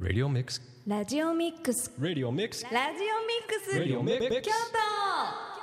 ラジオミックス。ラジオミックス。ラジオミックス。ラジオミックス。ラジオミックス。京都。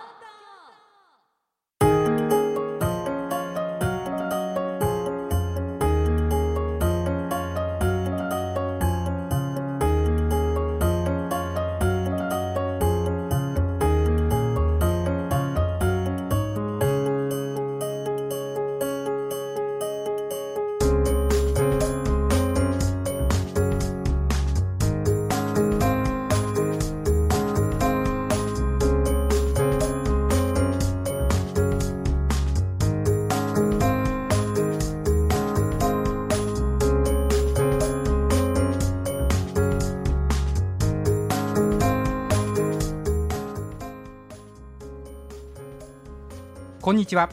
んにちは。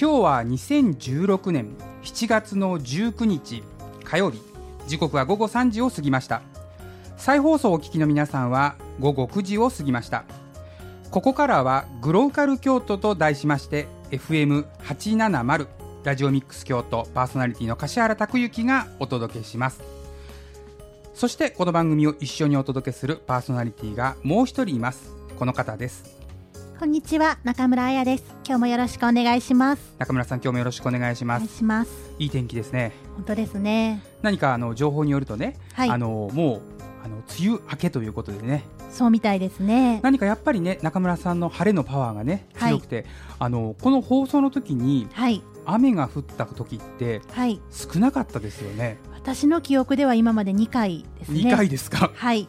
今日は2016年7月の19日火曜日。時刻は午後3時を過ぎました。再放送をお聞きの皆さんは午後9時を過ぎました。ここからはグローカル京都と題しまして FM870 ラジオミックス京都パーソナリティの柏原拓之がお届けします。そしてこの番組を一緒にお届けするパーソナリティがもう一人います。この方です。こんにちは、中村彩です。今日もよろしくお願いします。中村さん今日もよろしくお願いしますします。いい天気ですね本当ですね。何かあの情報によるとね、はいあのもうあの梅雨明けということでねそうみたいですね。何かやっぱりね中村さんの晴れのパワーがねはい強くて、あのこの放送の時にはい、雨が降った時ってはい。少なかったですよね私の記憶では今まで2回ですね。2回ですか？はい、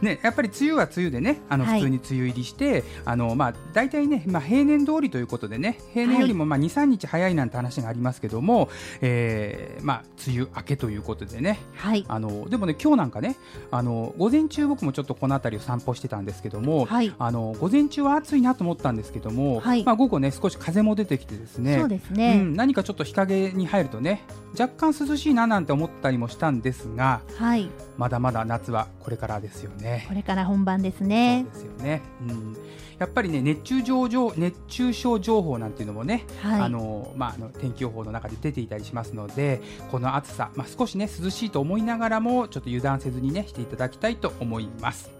ねやっぱり梅雨は梅雨でねあのはい普通に梅雨入りして、あのまあ大体ねまあ平年通りということでね平年よりもまあ2、3日早いなんて話がありますけども、えーまあ梅雨明けということでねはい、あのでもね今日なんかねあの午前中僕もちょっとこの辺りを散歩してたんですけども、はい。あの午前中は暑いなと思ったんですけども、はいまあ、午後ね少し風も出てきてですねそうですうね。ん、何かちょっと日陰に入るとね若干涼しいななんて思ったりもしたんですがはい、まだまだ夏はこれからですよね。これから本番ですね。ですよね、うん、やっぱりね熱中症情熱中症情報なんていうのもね、はい。あのまあ、あの天気予報の中で出ていたりしますのでこの暑さ、まあ、少しね涼しいと思いながらもちょっと油断せずにねしていただきたいと思います。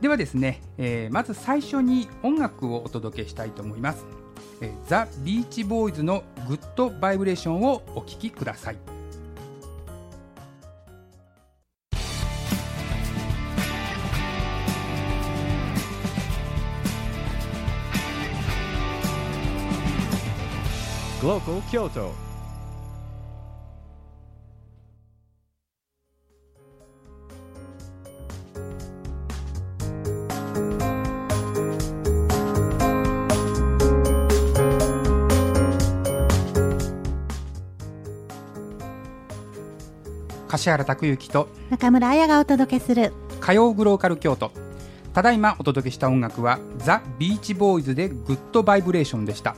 ではですね、えーまず最初に音楽をお届けしたいと思います、えーザ・ビーチボーイズのグッドバイブレーションをお聴きください Glocal Kyoto 柏原拓之と中村彩がお届けする。火曜グローカル京都ただいまお届けした音楽はザ・ビーチボーイズでグッドバイブレーションでした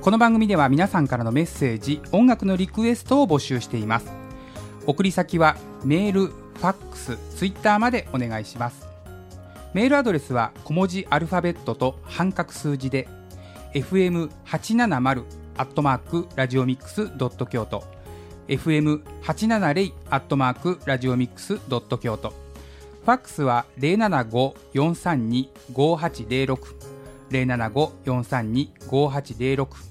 この番組では皆さんからのメッセージ音楽のリクエストを募集しています。送り先はメールファックスツイッターまでお願いします。メールアドレスは小文字アルファベットと半角数字で fm870 アットマークラジオミックスドット京都 FM870 アットマークラジオミックスドット京都ファックスは075-432-5806 075-432-5806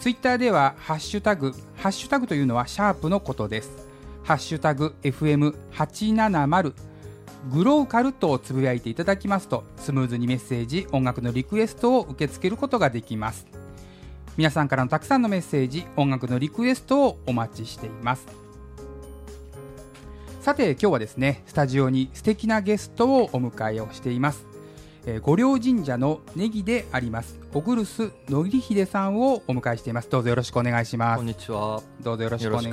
ツイッターではハッシュタグハッシュタグというのはシャープのことです。ハッシュタグ FM870 グローカルとつぶやいていただきますとスムーズにメッセージ音楽のリクエストを受け付けることができます。皆さんからのたくさんのメッセージ音楽のリクエストをお待ちしています。さて今日はですねスタジオに素敵なゲストをお迎えをしています、えー、御陵神社のネギであります。小栗須典秀さんをお迎えしています。どうぞよろしくお願いします。こんにちは。どうぞよろしくお願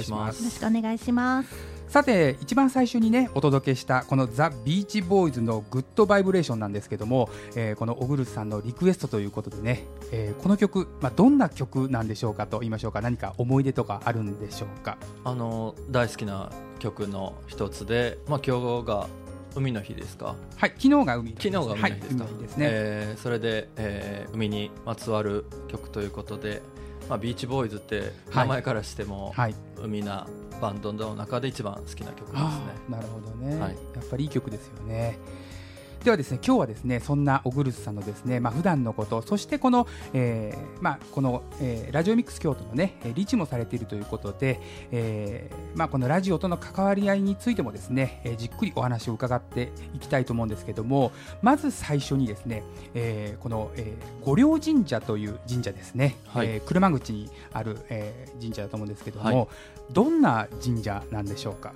いします。よろしくお願いします。さて一番最初にねお届けしたこのザ・ビーチボーイズのグッドバイブレーションなんですけども、えーこの小栗さんのリクエストということでね、えーこの曲、まあ、どんな曲なんでしょうかと言いましょうか。何か思い出とかあるんでしょうか。あの大好きな曲の一つで、まあ今日が海の日ですか？はい昨日が海の日昨日が海の日ですか？はい、すね、えーそれで、えー海にまつわる曲ということで、まあ、ビーチボーイズって名前からしても、はい。海なバンドの中で一番好きな曲ですね。なるほどね、はい。やっぱりいい曲ですよねではですね今日はですねそんなオグルスさんのですねまあ普段のことそしてこの、えーまあこの、えーラジオミックス京都のねえーリーチもされているということで、えーまあこのラジオとの関わり合いについてもですね、えーじっくりお話を伺っていきたいと思うんですけどもまず最初にですね、えーこの、えー五稜神社という神社ですね、はい。えー車口にある、えー神社だと思うんですけども、はい。どんな神社なんでしょうか？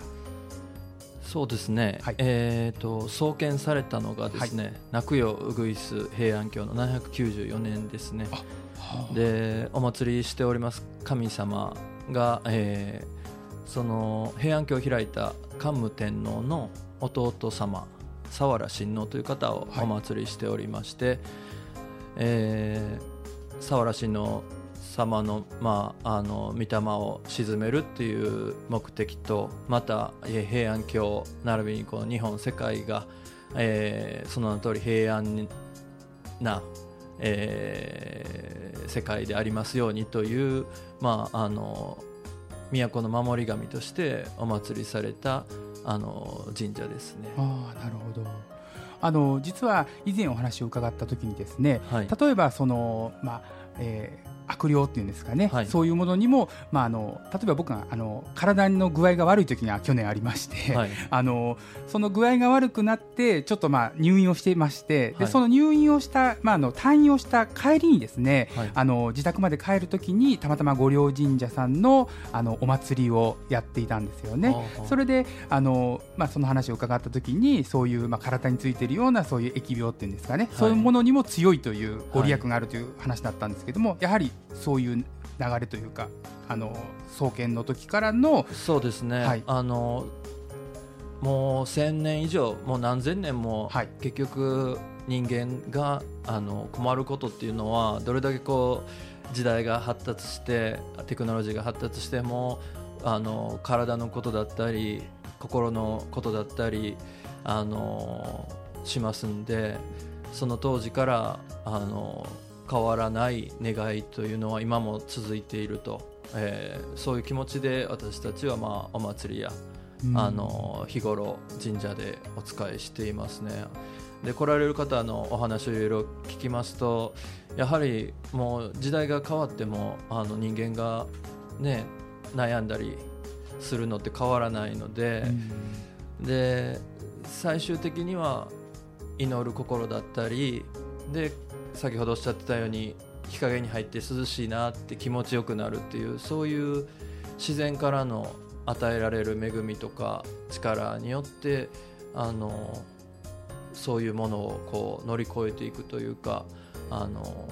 そうですね、はい。えー、と創建されたのがですね、泣くようぐいす平安京の794年ですね。でお祭りしております神様が、えーその平安京を開いた桓武天皇の弟様佐原親王という方をはい。お祭りしておりまして、えー佐原親王様の,、まあ、あの御霊を鎮めるっていう目的とまた、えー平安京並びにこの日本世界が、えーその名の通り平安な、えー世界でありますようにという、まあ、あの都の守り神としてお祭りされたあの神社ですね。ああなるほどあの実は以前お話を伺った時にですねはい例えばその、まあえー悪霊っていうんですかね、はい。そういうものにも、まあ、あの例えば僕があの体の具合が悪い時が去年ありまして、はい。あのその具合が悪くなってちょっとまあ入院をしていまして、ではい。その入院をした、まあ、あの退院をした帰りにですね、はい。あの自宅まで帰るときにたまたま御陵神社さんのあのお祭りをやっていたんですよね。それであの、まあ、その話を伺ったときにそういう、まあ、体についているようなそういう疫病っていうんですかね、そういうものにも強いというご利益があるという話だったんですけども、やはりそういう流れというかあの創建の時からのそうですね、はい。あのもう1000年以上もう何千年もはい。結局人間があの困ることっていうのはどれだけこう時代が発達してテクノロジーが発達してもあの体のことだったり心のことだったりあのしますんでその当時からあの変わらない願いというのは今も続いていると、えーそういう気持ちで私たちは、まあ、お祭りや、あの日頃神社でお仕えしていますね。で来られる方のお話をいろいろ聞きますとやはりもう時代が変わってもあの人間が、ね、悩んだりするのって変わらないので。で最終的には祈る心だったりで先ほどおっしゃってたように日陰に入って涼しいなって気持ちよくなるっていうそういう自然からの与えられる恵みとか力によってあのそういうものをこう乗り越えていくというかあの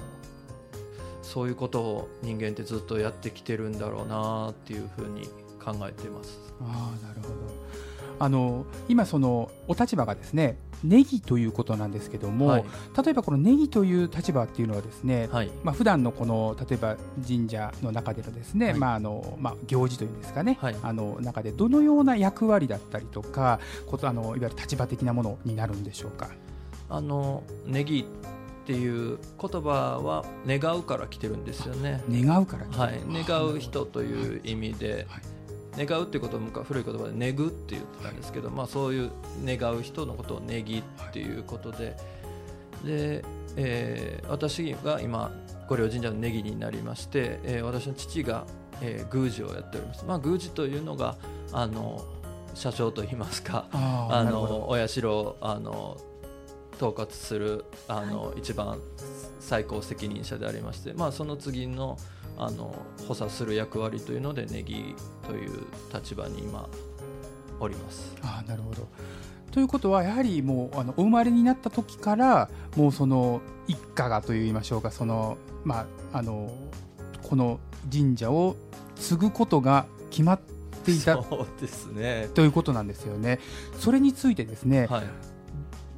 そういうことを人間ってずっとやってきてるんだろうなっていうふうに考えてます。あなるほどあの今そのお立場がですねネギということなんですけども、はい。例えばこのネギという立場っていうのはですね、はい。まあ普段のこの例えば神社の中でのですね、はい。まああのまあ行事というんですかね、はい。あの中でどのような役割だったりとか、ことあのいわゆる立場的なものになるんでしょうか？あのネギっていう言葉は願うから来てるんですよね。願うからはい、願う人という意味で、はい願うっていうことは昔古い言葉で「ねぐ」って言ってたんですけど、まあ、そういう願う人のことを「ねぎ」っていうことで、で、えー私が今御陵神社のネギになりまして、えー私の父が、えー宮司をやっております、まあ、宮司というのがあの社長といいますかあのお社をあの統括するあの、一番最高責任者でありまして、まあ、その次のあの補佐する役割というのでネギという立場に今おります。あーなるほどということはやはりもうあのお生まれになった時からもうその一家がといいましょうかその、まあ、あのこの神社を継ぐことが決まっていたそうですね。ということなんですよね。それについてですね、はい。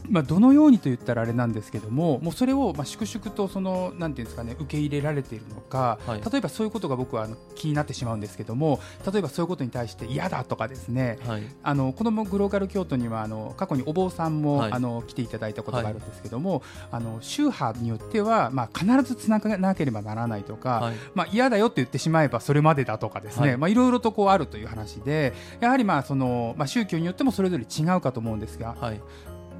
まあ、どのようにと言ったらあれなんですけどももうそれをまあ粛々とそのなんていうんですかね受け入れられているのか、はい。例えばそういうことが僕は気になってしまうんですけども例えばそういうことに対して嫌だとかですねはい。あの子どもグローカル京都にはあの過去にお坊さんも、はい。あの来ていただいたことがあるんですけども、あの宗派によっては、まあ、必ずつながなければならないとか、はい。まあ、嫌だよって言ってしまえばそれまでだとかですね、はい。まあ、いろいろとこうあるという話でやはりまあその、まあ、宗教によってもそれぞれ違うかと思うんですがはい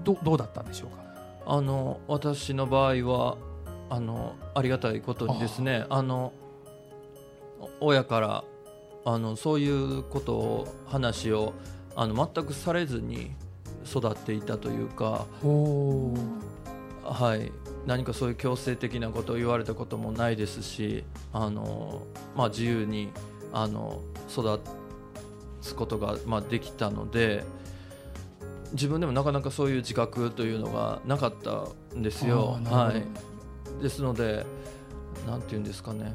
どどうだったんでしょうか？あの私の場合はあのありがたいことにですねあのお親からあのそういうことを話をあの全くされずに育っていたというか、はい、何かそういう強制的なことを言われたこともないですしあの、まあ、自由にあの育つことが、まあ、できたので自分でもなかなかそういう自覚というのがなかったんですよ。はい、ですのでなんて言うんですかね。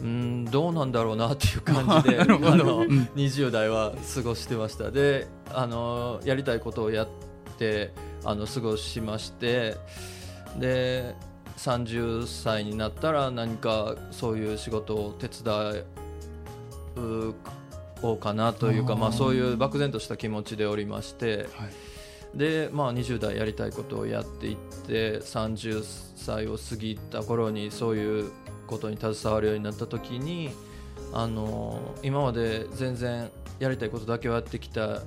うんどうなんだろうなっていう感じで あのうん。20代は過ごしてました。であのやりたいことをやってあの過ごしましてで30歳になったら何かそういう仕事を手伝うおうかなというかまあ、そういう漠然とした気持ちでおりましてはい。で、まあ、20代やりたいことをやっていって30歳を過ぎた頃にそういうことに携わるようになった時にあの今まで全然やりたいことだけをやってきた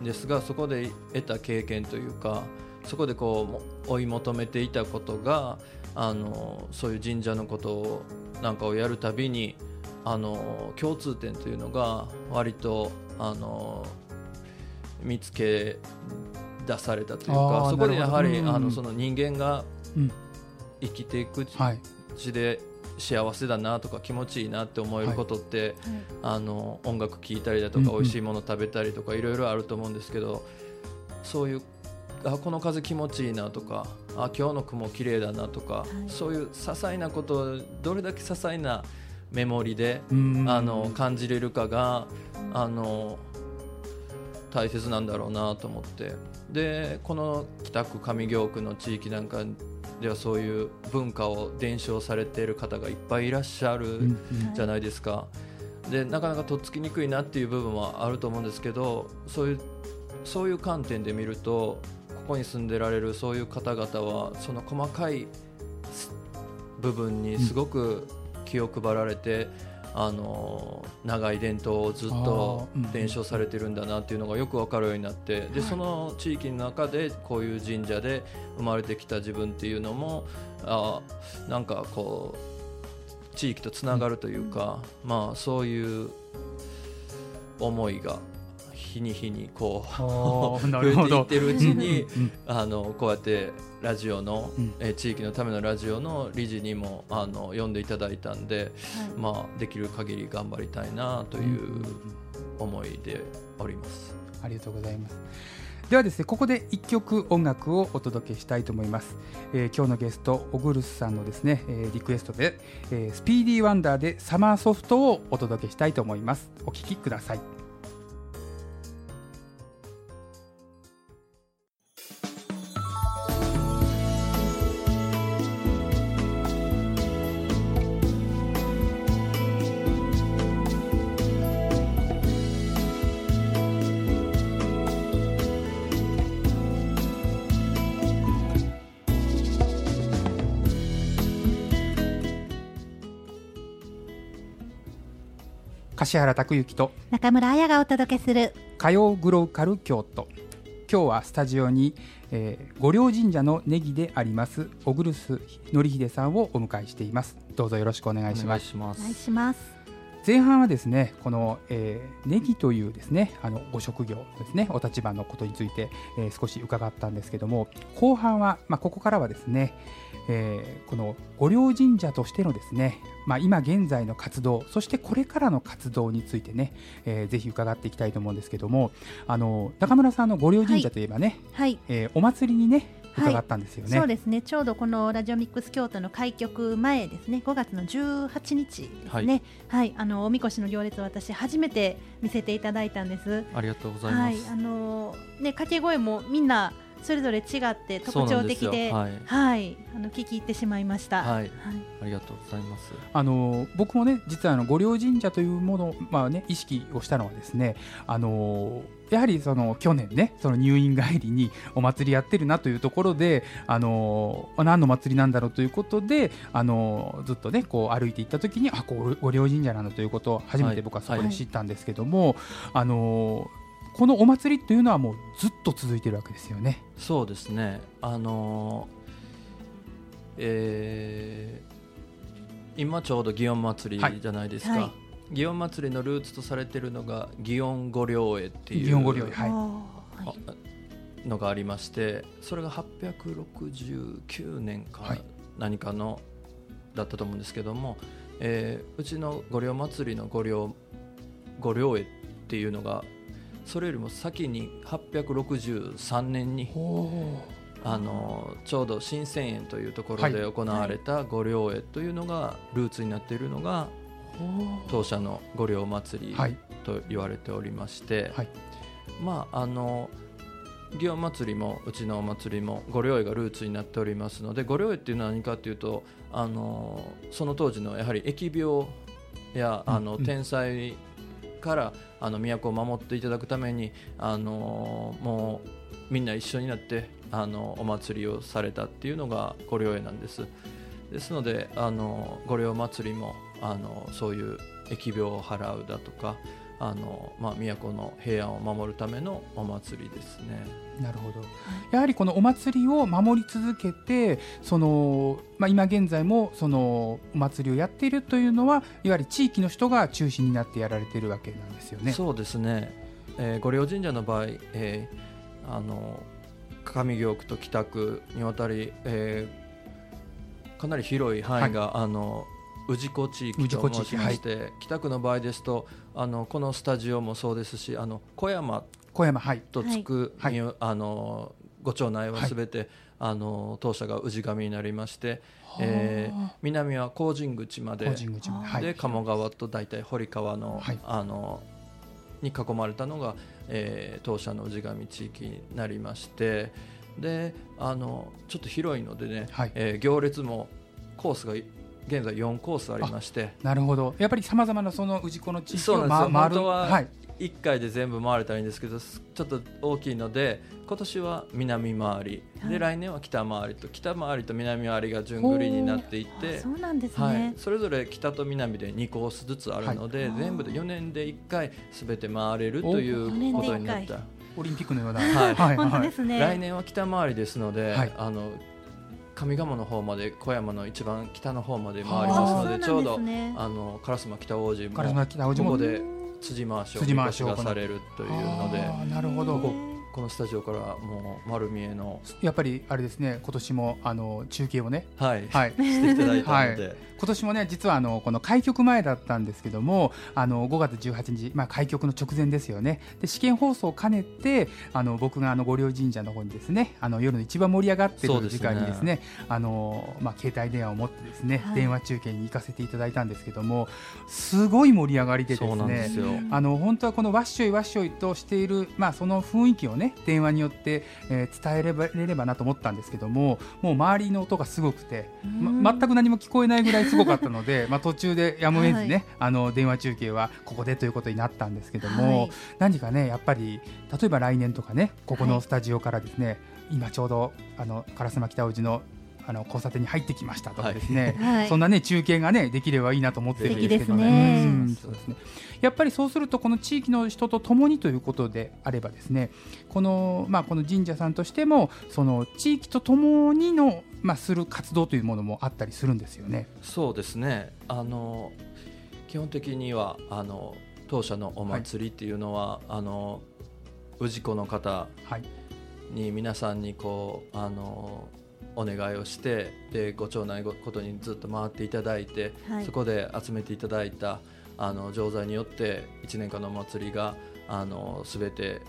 んですがそこで得た経験というかそこでこう追い求めていたことがあのそういう神社のことをなんかをやるたびにあの共通点というのが割とあの見つけ出されたというかそこでやはりうんあのその人間がうん。生きていくはい。うちで幸せだなとか気持ちいいなって思えることって、あの音楽聴いたりだとうんうん。か美味しいもの食べたりとかいろいろあると思うんですけどそういうあこの風気持ちいいなとかあ今日の雲綺麗だなとか、い。そういう些細なことをどれだけ些細なメモリでうん。あの感じれるかがあの大切なんだろうなと思って。でこの北区上京区の地域なんかではそういう文化を伝承されている方がいっぱいいらっしゃるじゃないですか。でなかなかとっつきにくいなっていう部分はあると思うんですけどそういうそういう観点で見るとここに住んでられるそういう方々はその細かいす部分にすごく気を配られて、あの長い伝統をずっと伝承されてるんだなっていうのがよく分かるようになってでその地域の中でこういう神社で生まれてきた自分っていうのもあーなんかこう地域とつながるというか、まあそういう思いが日に日にこう 増えていってるうちにうんあのこうやってラジオの、うんえー地域のためのラジオの理事にもあの呼んでいただいたんで、まあ、できる限り頑張りたいなという思いでおります。ありがとうございます。ではですね、ここで一曲音楽をお届けしたいと思います。えー今日のゲスト、オグルスさんのですね、えーリクエストで、えースピーディーワンダーでサマーソフトをお届けしたいと思います。お聴きください。柏原拓之と中村彩がお届けする火曜グローカル京都。今日はスタジオに、えー、御陵神社のネギであります小栗須典秀さんをお迎えしています。どうぞよろしくお願いします。お願いします前半はですねこの、えーネギというですねあのご職業ですねお立場のことについて、えー少し伺ったんですけども後半は、まあ、ここからはですね、えーこの御陵神社としてのですね、まあ、今現在の活動そしてこれからの活動についてね、えーぜひ伺っていきたいと思うんですけどもあの中村さんの御陵神社といえばね、はい。えーお祭りにねはい伺ったんですよね。そうですね。ちょうどこのラジオミックス京都の開局前ですね。5月の18日ですね。はい、あのおみこしの行列を私初めて見せていただいたんです。ありがとうございはい。ます。あのね掛け声もみんなそれぞれ違って特徴的で、はい。はい、あの聞き入ってしまいました。はい。ありがとうございます。あの僕もね実はあの御陵神社というものを、まあね、意識をしたのはですねあのやはりその去年ねその入院帰りにお祭りやってるなというところであの何の祭りなんだろうということであのずっとねこう歩いていった時にあこう御陵神社なのということを初めて僕はそこで知ったんですけども、あのこのお祭りというのはもうずっと続いてるわけですよね。そうですね。あのーえー今ちょうど祇園祭りじゃないですか、はい。はい祇園祭りのルーツとされているのが祇園御陵絵っていう祇園御陵絵はい。のがありましてそれが869年かはい。何かのだったと思うんですけども、えーうちの御陵祭りの御陵御陵絵っていうのがそれよりも先に863年にあのちょうど新千円というところではい。行われた御陵絵というのがルーツになっているのが当社の御陵祭りはい。と言われておりまして、はい。まああの祇園祭りもうちのお祭りも御陵絵がルーツになっておりますので御陵絵っていうのは何かっていうとあのその当時のやはり疫病やあの、うん。天災からあの都を守っていただくためにあのもうみんな一緒になってあのお祭りをされたっていうのが御陵絵なんです。ですのであの御陵祭りもあのそういう疫病を払うだとかあの、まあ、都の平安を守るためのお祭りですね。なるほど、やはりこのお祭りを守り続けてその、まあ、今現在もそのお祭りをやっているというのはいわゆる地域の人が中心になってやられているわけなんですよね。そうですね、えー、御陵神社の場合、えーあの上京区と北区にわたり、えーかなり広い範囲が、あの氏子地域と申しまして、北区の場合ですとあのこのスタジオもそうですしあの小山小山はい。とつく、はい。にあのご町内はすべて、あの当社が氏神になりまして、えー南は高神口まで法人口まで鴨川と大体堀川の,、はい。あのに囲まれたのが、えー当社の氏神地域になりましてであのちょっと広いのでね、はい。えー行列もコースが現在4コースありまして。なるほど。やっぱりさまざまなその氏子の地域をそうなんですよ。ま回る。本当ははい、1回で全部回れたらいいんですけどすちょっと大きいので今年は南回り、はい。で来年は北回りと北回りと南回りが順繰りになっていてそうなんですはい。ね、。それぞれ北と南で2コースずつあるので、はい。全部で4年で1回すべて回れるということになった、オリンピックのような、はい。はい本当はい。ですね。来年は北回りですので、はい。あの上賀茂の方まで小山の一番北の方まで回りはあますのでちょうどあの烏丸北王子烏も丸北王子もここで辻回しを辻回しがされるというのでなるほど。こここのスタジオからもう丸見えの、やっぱりあれですね今年もあの中継をねはいはい。していただいたので、今年もね実はあのこの開局前だったんですけどもあの5月18日、まあ、開局の直前ですよね。で試験放送を兼ねてあの僕があの御陵神社の方にですねあの夜の一番盛り上がってる時間にですねあの、まあ、携帯電話を持ってですね、はい。電話中継に行かせていただいたんですけどもすごい盛り上がりでですね。あの本当はこのわっしょいわっしょいとしている、まあ、その雰囲気をね電話によって、えー伝えればれればなと思ったんですけどももう周りの音がすごくて、ま、全く何も聞こえないぐらいすごかったので まあ途中でやむを得ずね、はい。あの電話中継はここでということになったんですけども、はい。何かねやっぱり例えば来年とかねここのスタジオからですね、今ちょうどあの烏丸北大路のあの交差点に入ってきましたとかですね、はい。そんなね中継がねできればいいなと思ってるんですけどね。うんそうですね。やっぱりそうするとこの地域の人と共にということであればですね、このまあこの神社さんとしてもその地域と共にのまあする活動というものもあったりするんですよね。そうですねあの基本的にはあの当社のお祭りっていうのは、あの氏子の方はい。に皆さんにこうあのお願いをしてでご町内ごことにずっと回っていただいて、はいそこで集めていただいたあの錠剤によって1年間のお祭りがあの全て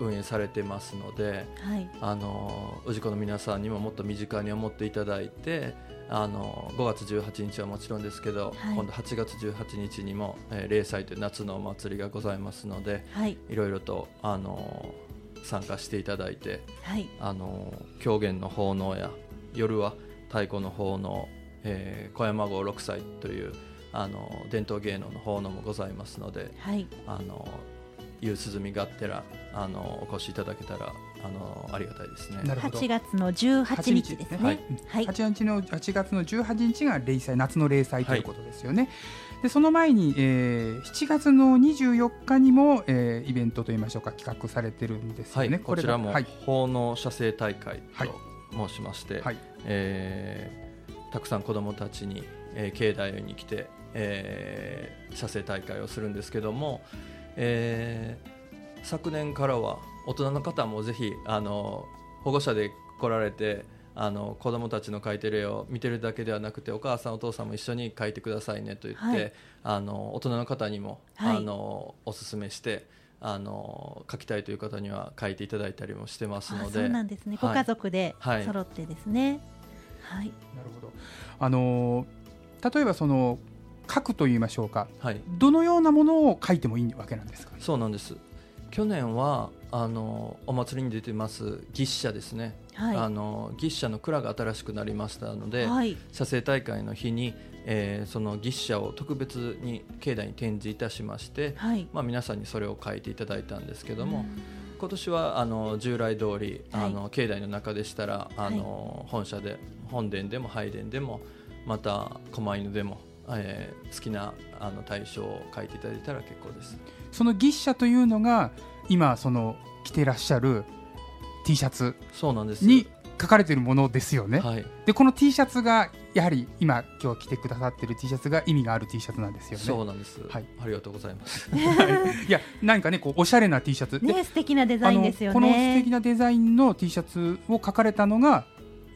運営されてますのではい。あの氏子の皆さんにももっと身近に思っていただいてあの5月18日はもちろんですけど、はい。今度8月18日にも、えー、霊祭という夏のお祭りがございますのではい。いろいろとあの参加していただいてはい。あの狂言の奉納や夜は太鼓の奉納、えー小山号六歳というあの伝統芸能の奉納もございますのではい。あの夕涼みがてらあのお越しいただけたらあのありがたいですね。なるほど。8月の18日ですね。はいはい。8日の8月の18日が例祭夏の例祭ということですよね。でその前に、えー7月の24日にも、えーイベントといいましょうか企画されてるんですはい、よね。こちらもはい。奉納写生大会はい。と申しまして、はい。えーたくさん子どもたちに、えー境内に来て、えー写生大会をするんですけども、えー昨年からは大人の方もぜひあの保護者で来られてあの子どもたちの描いてる絵を見てるだけではなくてお母さんお父さんも一緒に描いてくださいねと言って、はい。あの大人の方にも、はい。あのおすすめしてあの描きたいという方には描いていただいたりもしてますあので。そうなんですね、はい。ご家族ではい。揃ってですね。はい。なるほど。あのー例えばその書くと言いましょうか。はい、どのようなものを書いてもいいわけなんですか？そうなんです。去年はあのお祭りに出てます牛車ですね、あはの牛車の蔵が新しくなりましたので、いはい。写生大会の日に、えーその牛車を特別に境内に展示いたしまして、はい。まあ、皆さんにそれを書いていただいたんですけども、今年はあの従来通り、はい。あの境内の中でしたらあの、本社で本殿でも拝殿でもまた狛犬でも、えー好きなあの対象を書いていただいたら結構です。その牛車というのが今その着てらっしゃる T シャツそうなんですに書かれているものですよね。はい、でこの T シャツがやはり今今日着てくださってる T シャツが意味がある T シャツなんですよね。そうなんです、はいありがとうございます。いや何かねこうおしゃれな T シャツでね素敵なデザインですよねこの素敵なデザインの T シャツを書かれたのが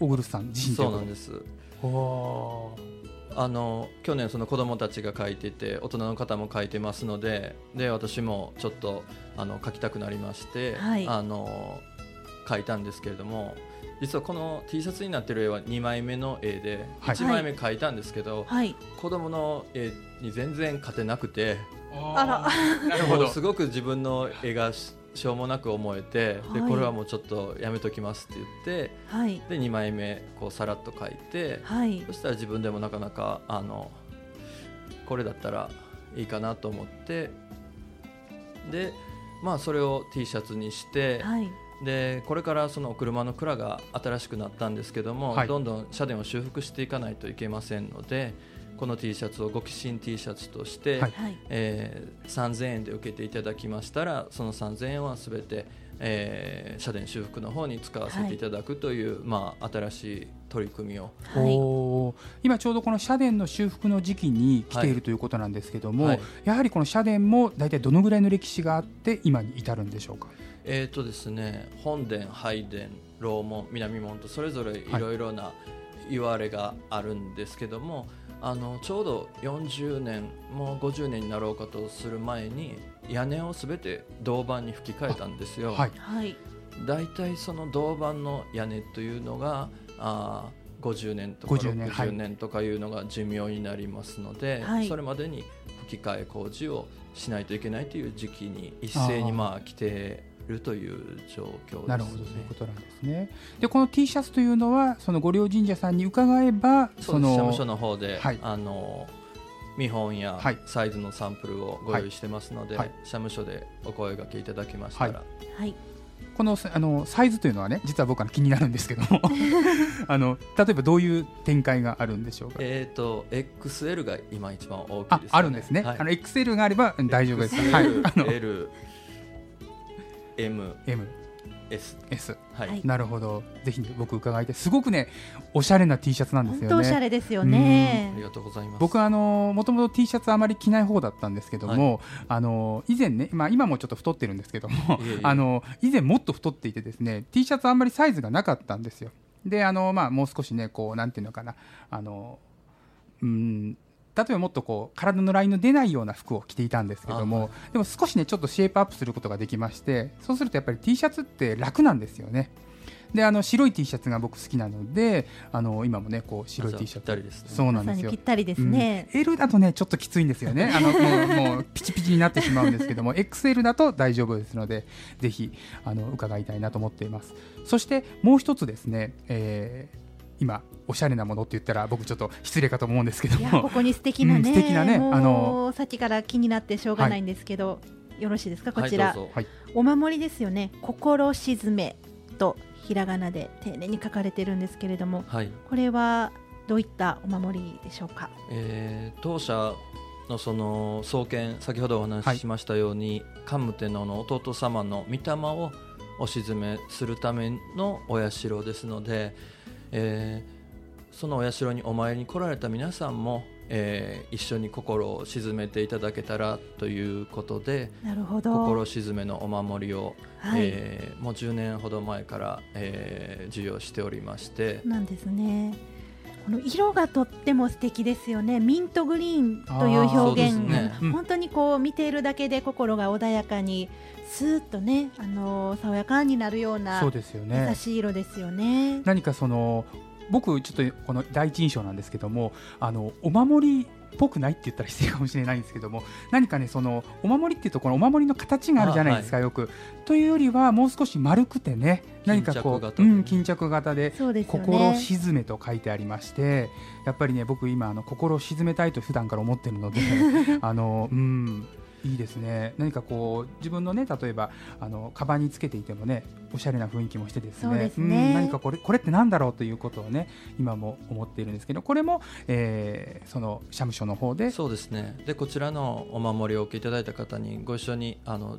小栗さん自身そうなんですす。おーあの去年その子供たちが書いてて大人の方も書いてますのでで私もちょっとあの書きたくなりまして、はい。あの書いたんですけれども実はこの T シャツになってる絵は2枚目の絵で、はい。1枚目書いたんですけど、はい。子供の絵に全然勝てなくてあらなるほど。すごく自分の絵がししょうもなく思えて、ではい。これはもうちょっとやめときますって言ってはい。で2枚目こうさらっと書いて。はい。そしたら自分でもなかなかあのこれだったらいいかなと思ってでまあそれを T シャツにして、はい。でこれからそのお車の蔵が新しくなったんですけども、はい。どんどん社殿を修復していかないといけませんのでこの T シャツをご寄進 T シャツとして、はい。はい。えー3000円で受けていただきましたらその3000円はすべて、えー社殿修復の方に使わせていただくという、まあ、新しい取り組みを。はい。今ちょうどこの社殿の修復の時期に来ているということなんですけども、はい。やはりこの社殿も大体どのぐらいの歴史があって今に至るんでしょうか？えーとですね、本殿、拝殿、楼門、南門とそれぞれいろいろな言われがあるんですけども、あのちょうど40年もう50年になろうかとする前に屋根をすべて銅板に吹き替えたんですよ。はい。はい。大体その銅板の屋根というのがあー50年とか50年はい60年とかいうのが寿命になりますので、はい。それまでに吹き替え工事をしないといけないという時期に一斉にまあ来てるという状況です、ね。なるほどそういうことなんですね。でこの T シャツというのはその御陵神社さんに伺えばそうです。社務所の方で、はい。あの見本やはい。サイズのサンプルをご用意してますので、はい。社務所でお声掛けいただきましたら、はい。このあのサイズというのはね実は僕は気になるんですけども。あの例えばどういう展開があるんでしょうか？えっ、と XL が今一番大きいあです、ね、あるんですね。はい。あの XL があればうん大丈夫です。はい。XL、あの L、M、M S、S はい、はい。なるほど。ぜひ僕伺いてすごくねおしゃれな T シャツなんですよ本当おしゃね。れですよね。ありがとうございます。僕はあのもともと T シャツあまり着ない方だったんですけども、あの以前ね、まあ、今もちょっと太ってるんですけどもいえいえ。あの以前もっと太っていてですね T シャツあんまりサイズがなかったんですよ。であの、まあ、もう少しねこうなんていうのかなあのうん例えばもっとこう体のラインの出ないような服を着ていたんですけども、あはい。でも少しねちょっとシェイプアップすることができましてそうするとやっぱり T シャツって楽なんですよね。であの白い T シャツが僕好きなのであの今もねこう白い T シャツ。ぴったりですね。そうなんですよ。ぴったりですね。うん。L だとねちょっときついんですよね。あのもうもうピチピチになってしまうんですけども XL だと大丈夫ですのでぜひあの伺いたいなと思っています。そしてもう一つですね、えー今おしゃれなものって言ったら僕ちょっと失礼かと思うんですけどいやこもこに素敵なね、うん素敵なねあのさっきから気になってしょうがないんですけど、よろしいですか？こちら、はいお守りですよね。心静めとひらがなで丁寧に書かれてるんですけれどもはい。これはどういったお守りでしょうか？えー当社のその創建先ほどお話ししましたように、桓武天皇の弟様の御霊をお鎮めするためのお社ですので、えーそのお社にお参りに来られた皆さんも、えー一緒に心を鎮めていただけたらということでなるほど。心鎮めのお守りを、はい、えーもう10年ほど前から、えー授与しておりまして。なんですね。この色がとっても素敵ですよね。ミントグリーンという表現ね。うん。本当にこう見ているだけで心が穏やかにスーッとねあのー爽やかになるようなそうですよね。優しい色ですよね。何かその僕ちょっとこの第一印象なんですけどもあのお守りっぽくないって言ったら失礼かもしれないんですけども何かねそのお守りっていうとこのお守りの形があるじゃないですか、よく。というよりはもう少し丸くてね何かこう巾着型でうん、巾着型で。心静めと書いてありましてやっぱりね僕今あの心を静めたいと普段から思ってるので あのうんいいですね。何かこう自分のね例えばあのカバンにつけていてもねおしゃれな雰囲気もしてですね。そうですね。ん何かこれこれってなんだろうということをね今も思っているんですけどこれも、えーその社務所の方でそうですね。でこちらのお守りをお受けいただいた方にご一緒にあの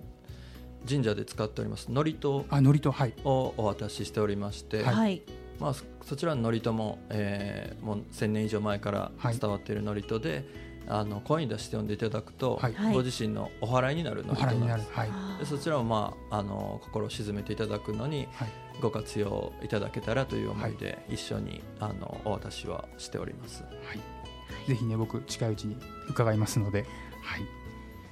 神社で使っております祝詞あのりとはい。をお渡ししておりまして、はい。はい、まあ、そそちらの祝詞も,、えーもう1000年以上前からはい。伝わっている祝詞で、あの声に出して読んでいただくと、はい。はい。ご自身のお祓いになるお祝詞払いになんるなです。はい。あー。でそちらを、まあ、あの心を静めていただくのにはい。ご活用いただけたらという思いで、一緒にあのお渡しはしております。はい、ぜひね僕近いうちに伺いますので、はい、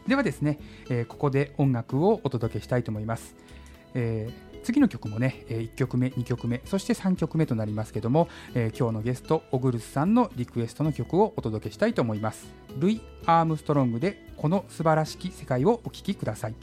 ではですね、えーここで音楽をお届けしたいと思います、えー次の曲もね、え1曲目2曲目そして3曲目となりますけども、えー今日のゲストオグルスさんのリクエストの曲をお届けしたいと思いますルイ・アームストロングでこの素晴らしき世界をお聴きください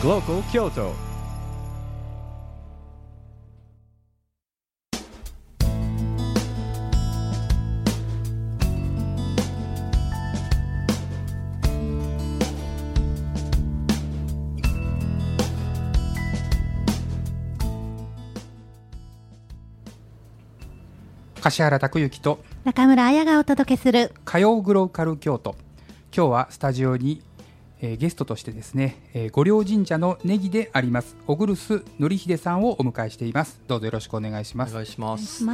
Glocal Kyoto. 柏原拓之と中村彩がお届けする火曜グローカル京都。今日はスタジオに、えーゲストとしてですね、えー、御陵神社のネギであります小黒須典秀さんをお迎えしています。どうぞよろしくお願いします。お願いします。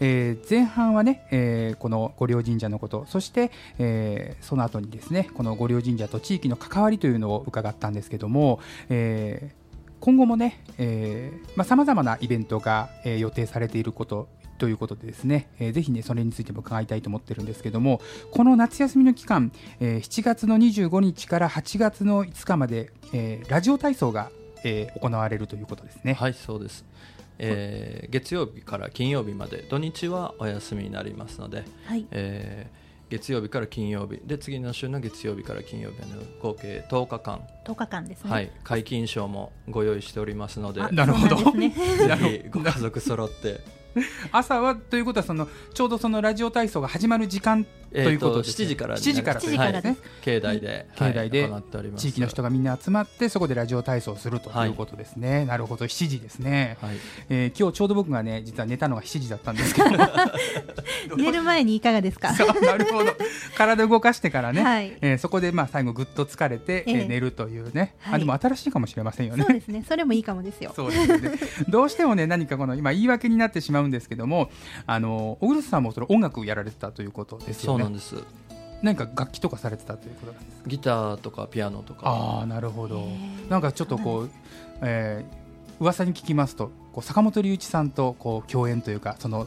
えー前半はね、えーこの御陵神社のことそして、えーその後にですねこの御陵神社と地域の関わりというのを伺ったんですけども、えー今後もねさまざ、まなイベントが、えー予定されていることということでですね、えーぜひねそれについても伺いたいと思ってるんですけどもこの夏休みの期間、えー7月の25日から8月の5日まで、えーラジオ体操が、えー行われるということですね。はいそうです、えー月曜日から金曜日まで土日はお休みになりますので、はい、えー月曜日から金曜日で次の週の月曜日から金曜日の合計10日間、10日間ですね。はい、解禁賞もご用意しておりますのであなるほど。ぜひご家族揃って朝はということはそのちょうどそのラジオ体操が始まる時間ということです、7時からに7時から7時からですね。境内で、境内で地域の人がみんな集まってそこでラジオ体操をするということですね、なるほど7時ですね、はい、えー今日ちょうど僕がね実は寝たのが7時だったんですけど。寝る前にいかがですか？なるほど。体動かしてからね、はい。えーそこでまあ最後ぐっと疲れて、えーえ。え寝るというね、はい。あでも新しいかもしれませんよね。そうですね。それもいいかもですよ。そうですよね。どうしてもね、何かこの今言い訳になってしまうんですけども、あの小黒さんもその音楽をやられてたということですよね。そうなんです何か楽器とかされてたということなんですか？ギターとかピアノとか。ああ、なるほど。なんかちょっとこう、えー噂に聞きますとこう坂本龍一さんとこう共演というかその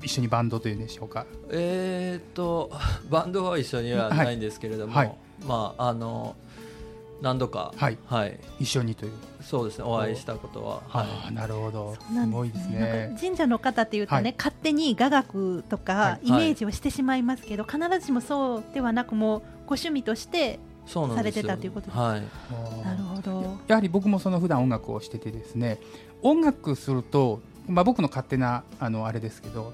一緒にバンドというんでしょうか？えーっと バンドは一緒にはないんですけれども、はい。はい。まああの何度かはい。はい、一緒にという。そうですね。お会いしたことは。あはあなるほど。すなんごいですね。か神社の方っていうとね、はい。勝手に雅楽とはかい。イメージをしてしまいますけど、必ずしもそうではなくもうご趣味としてされてたということですはい。なるほど。やはり僕もその普段音楽をしててですね音楽すると、まあ、僕の勝手なあのあれですけど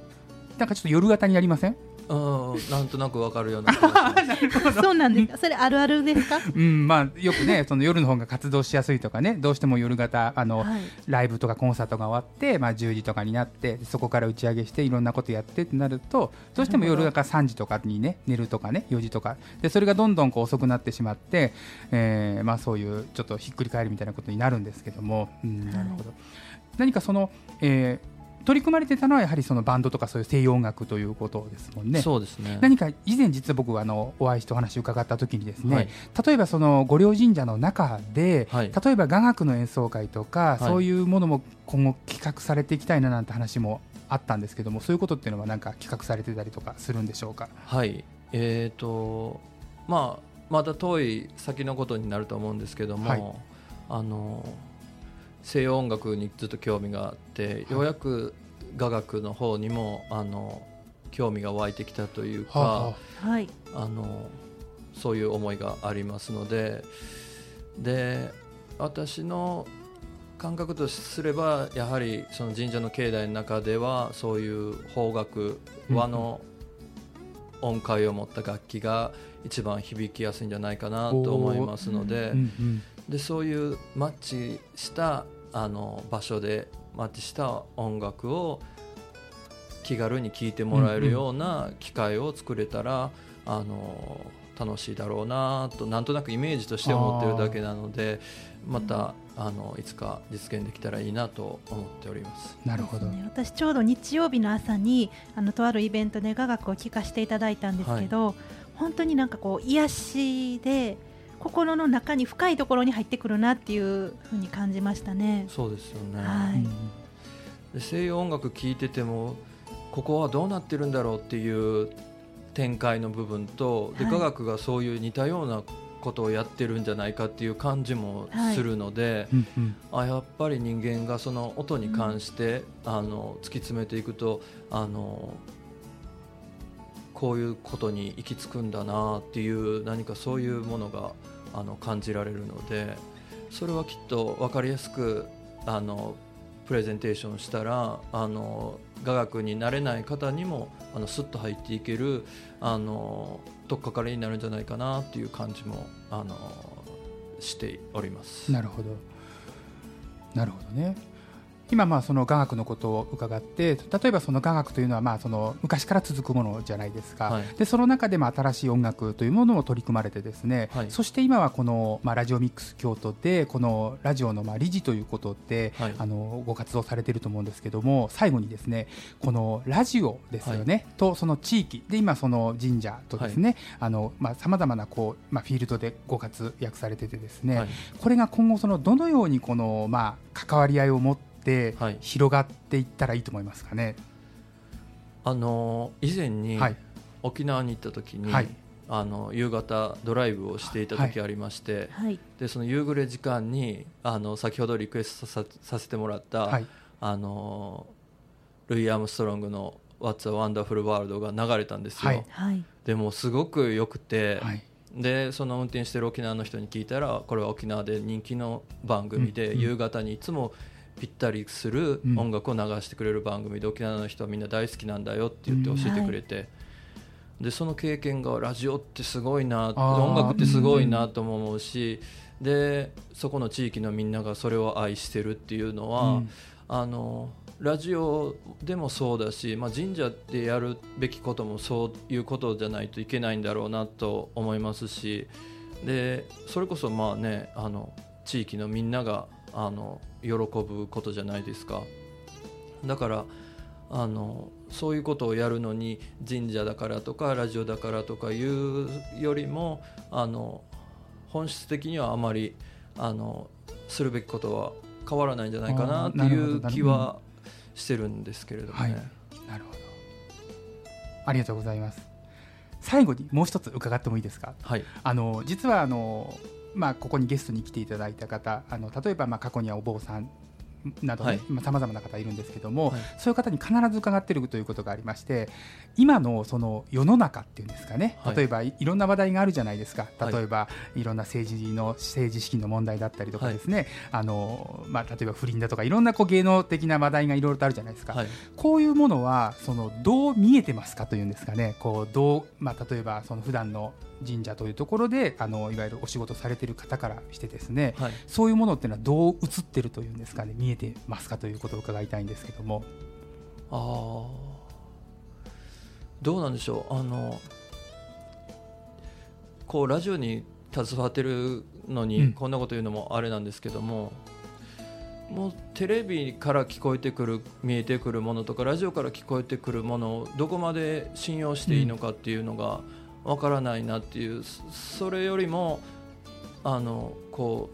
なんかちょっと夜型にやりません？うんなんとなくわかるような そうなんですか？それあるあるですか？うんまあ、よくねその夜の方が活動しやすいとかねどうしても夜型あの、はい。ライブとかコンサートが終わって、まあ、10時とかになってそこから打ち上げしていろんなことやってってなるとどうしても夜中3時とかにね寝るとかね4時とか。でそれがどんどんこう遅くなってしまって、えーまあ、そういうちょっとひっくり返るみたいなことになるんですけども、うん、なるほど、何かその、えー取り組まれてたのはやはりそのバンドとかそういう西洋音楽ということですもんね。そうですね。何か以前実は僕はあのお会いしてお話を伺った時にですね、はい。例えばその御陵神社の中で、はい。例えば雅楽の演奏会とか、い。そういうものも今後企画されていきたいななんて話もあったんですけどもそういうことっていうのはなんか企画されてたりとかするんでしょうか？はい。えー、とまあまだ遠い先のことになると思うんですけども、はい。あの西洋音楽にずっと興味があって、ようやく雅楽の方にもあの興味が湧いてきたというか、ははい。あのそういう思いがありますのでで私の感覚とすればやはりその神社の境内の中ではそういう邦楽うん和の音階を持った楽器が一番響きやすいんじゃないかなと思いますので,、うんうんでそういうマッチしたあの場所でマッチした音楽を気軽に聴いてもらえるような機会を作れたら、あの楽しいだろうなとなんとなくイメージとして思ってるだけなのでまたあのいつか実現できたらいいなと思っております。なるほど、ね。私ちょうど日曜日の朝にあのとあるイベントで雅楽を聴かせていただいたんですけど、本当になんかこう癒しで心の中に深いところに入ってくるなっていうふうに感じましたね。そうですよね、はい。うん。で西洋音楽聴いててもここはどうなってるんだろうっていう展開の部分とではい。雅楽がそういう似たようなことをやってるんじゃないかっていう感じもするので、うんうん。あやっぱり人間がその音に関して、あの突き詰めていくとあのこういうことに行き着くんだなっていう何かそういうものがあの感じられるのでそれはきっと分かりやすくあのプレゼンテーションしたらあの雅楽になれない方にもあのスッと入っていけるあの取っかかりになるんじゃないかなっていう感じもあのしております。なるほどなるほどね今まあその雅楽のことを伺って例えばその雅楽というのはまあその昔から続くものじゃないですか、はい。でその中でも新しい音楽というものを取り組まれてですね、はい。そして今はこの、まあ、ラジオミックス京都でこのラジオのまあ理事ということで、はい。あのご活動されていると思うんですけども最後にですねこのラジオですよね、とその地域で今その神社とですね、あのまあさまざまなこうまあフィールドでご活躍されててですね、はい。これが今後そのどのようにこのまあ関わり合いを持ってはい。広がっていったらいいと思いますかね。あの以前にはい。沖縄に行った時に、はい。あの夕方ドライブをしていた時ありまして、はい。でその夕暮れ時間にあの先ほどリクエストささせてもらった、はい。あのルイ・アームストロングの「What's a Wonderful World」が流れたんですよ、はい。はい。でもすごく良くて、はい。でその運転してる沖縄の人に聞いたらこれは沖縄で人気の番組で、夕方にいつもぴったりするうん。音楽を流してくれる番組で、沖縄の人はみんな大好きなんだよって言って教えてくれて、でその経験がラジオってすごいな音楽ってすごいなとも思うし、でそこの地域のみんながそれを愛してるっていうのは、うん。あのラジオでもそうだし、まあ、神社でやるべきこともそういうことじゃないといけないんだろうなと思いますしでそれこそまあねあの地域のみんながあの喜ぶことじゃないですか。だからあのそういうことをやるのに神社だからとかラジオだからとかいうよりもあの本質的にはあまりあのするべきことは変わらないんじゃないかなっていう気はしてるんですけれどもね。はい。なるほど。ありがとうございます。最後にもう一つ伺ってもいいですか？はい、あの実はあの、まあ、ここにゲストに来ていただいた方あの例えばまあ過去にはお坊さんなどさまざ、まな方いるんですけども、はい。そういう方に必ず伺っているということがありまして今のその世の中っていうんですかねはい。例えばいいろんな話題があるじゃないですか。はい。例えば、い、ろんな政治の政治資金の問題だったりとかですね、あのまあ、例えば不倫だとかいろんなこう芸能的な話題がいろいろとあるじゃないですか、はい、こういうものはそのどう見えてますかというんですかね、こうどうまあ、例えばその普段の神社というところであのいわゆるお仕事されている方からしてですね、はい、そういうものっていうのはどう映ってるというんですかね、見えてますかということを伺いたいんですけども。ああどうなんでしょう。あのこうラジオに携わってるのに、うん。こんなこと言うのもあれなんですけどももうテレビから聞こえてくる見えてくるものとかラジオから聞こえてくるものをどこまで信用していいのかっていうのがわからないなっていう、そそれよりもあのこ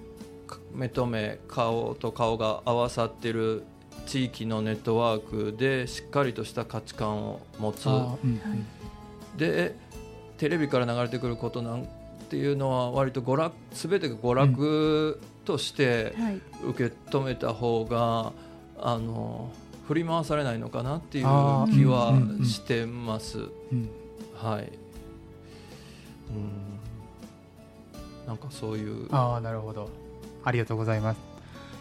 うか目と目顔と顔が合わさってる地域のネットワークでしっかりとした価値観を持つ。うんはいでテレビから流れてくることなんていうのは割と娯楽全てが娯楽としてはい。受け止めた方が、あの振り回されないのかなっていう気はうんうんうん。してます。うん。はい。うん。なんかそういう。あーなるほどありがとうございます。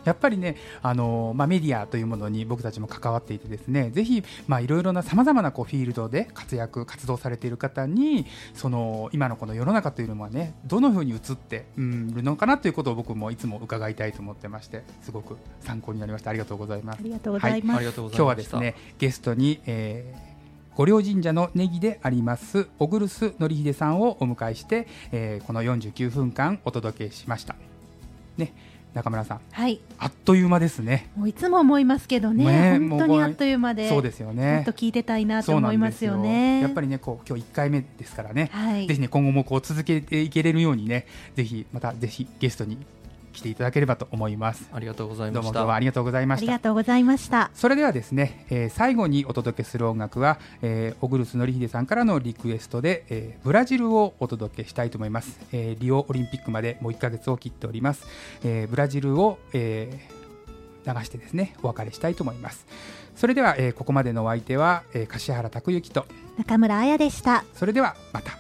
やっぱりね、あのまあ、メディアというものに僕たちも関わっていてですねぜひまあいろいろなさまざまなこうフィールドで活躍活動されている方にその今のこの世の中というのはねどのふうに映ってうんるのかなということを僕もいつも伺いたいと思ってましてすごく参考になりましたありがとうございますありがとうございます、ありがとうござい今日。はですねゲストに、えー御陵神社のネギであります小栗須典秀さんをお迎えして、えーこの49分間お届けしました。ね中村さん。はい。あっという間ですね。もういつも思いますけどね。ね本当にあっという間でそうですよね。と聞いてたいなと思いますよよ。ねやっぱりねこう今日1回目ですからね、はい。ぜひね今後もこう続けていけれるようにねぜひまたぜひゲストに来ていただければと思います。ありがとうございどうました。もどうもありがとうございまありしたがとうございました。それではですね、えー最後にお届けする音楽は、えー、小栗須典秀さんからのリクエストで、えーブラジルをお届けしたいと思います、えーリオオリンピックまでもう1ヶ月を切っております、えーブラジルを、えー流してですねお別れしたいと思います。それでは、えーここまでのお相手は、えー柏原拓之と中村彩でした。それではまた